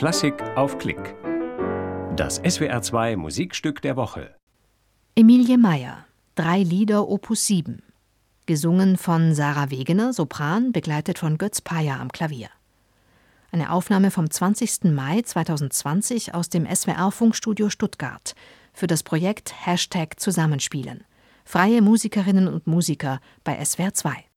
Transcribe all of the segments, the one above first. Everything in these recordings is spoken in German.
Klassik auf Klick. Das SWR2 Musikstück der Woche. Emilie Meyer, drei Lieder Opus 7. Gesungen von Sarah Wegener, Sopran, begleitet von Götz Payer am Klavier. Eine Aufnahme vom 20. Mai 2020 aus dem SWR-Funkstudio Stuttgart für das Projekt Hashtag Zusammenspielen. Freie Musikerinnen und Musiker bei SWR2.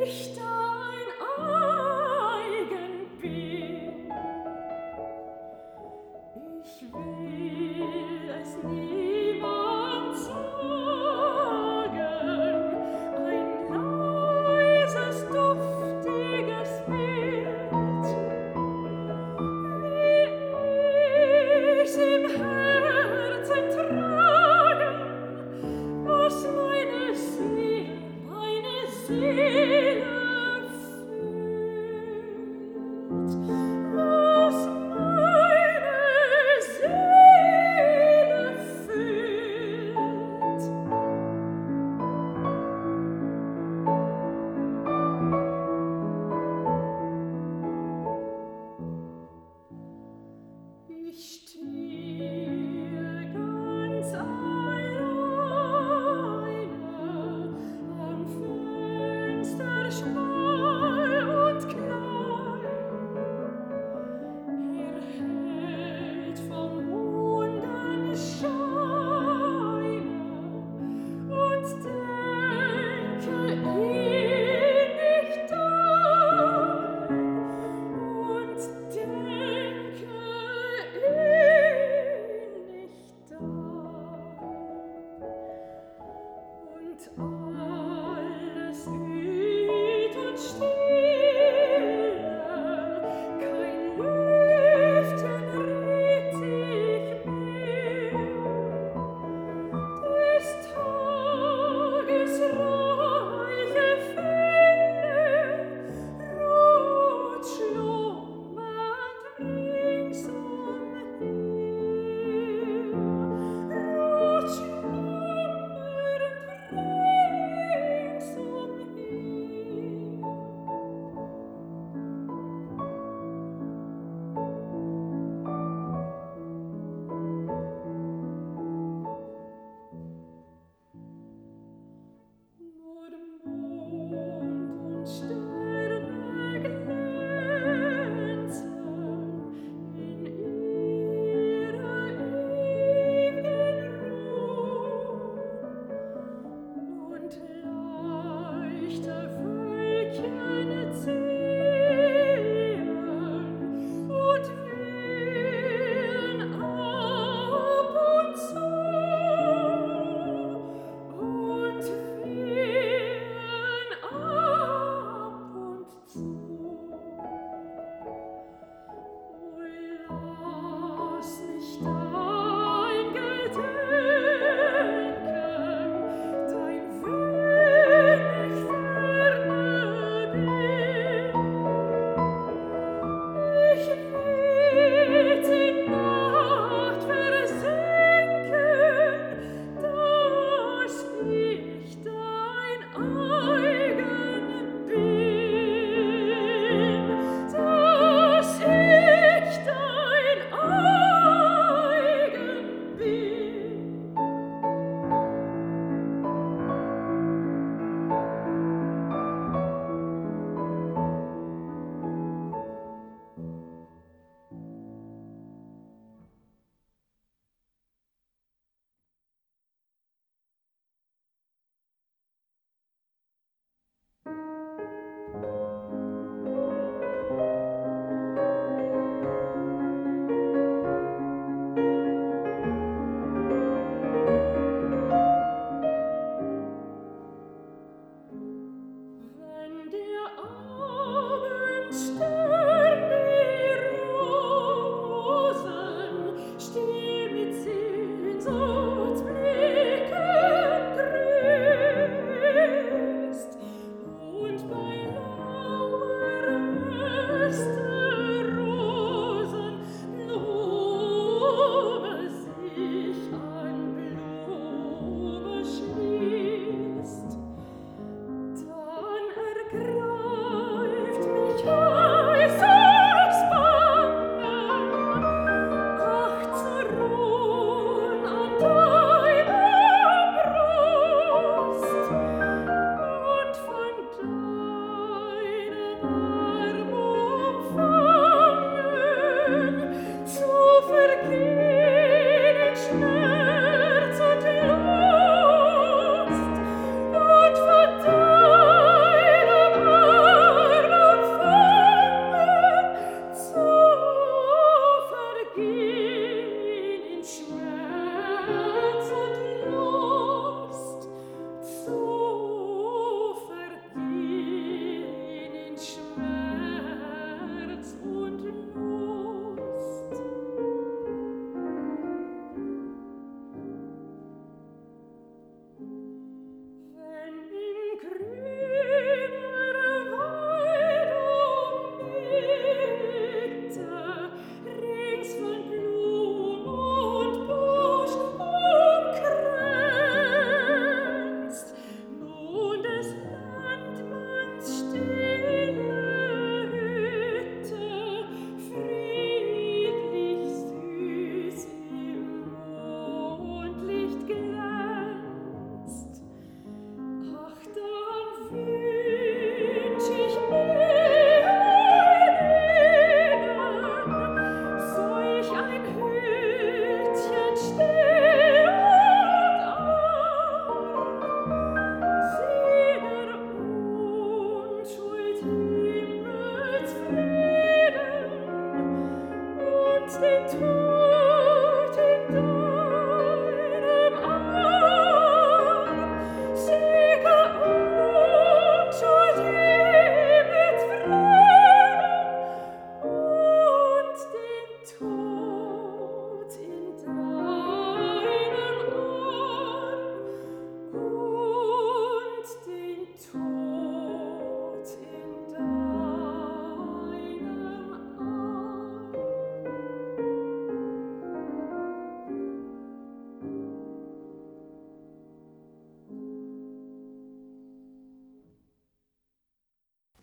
Lichter.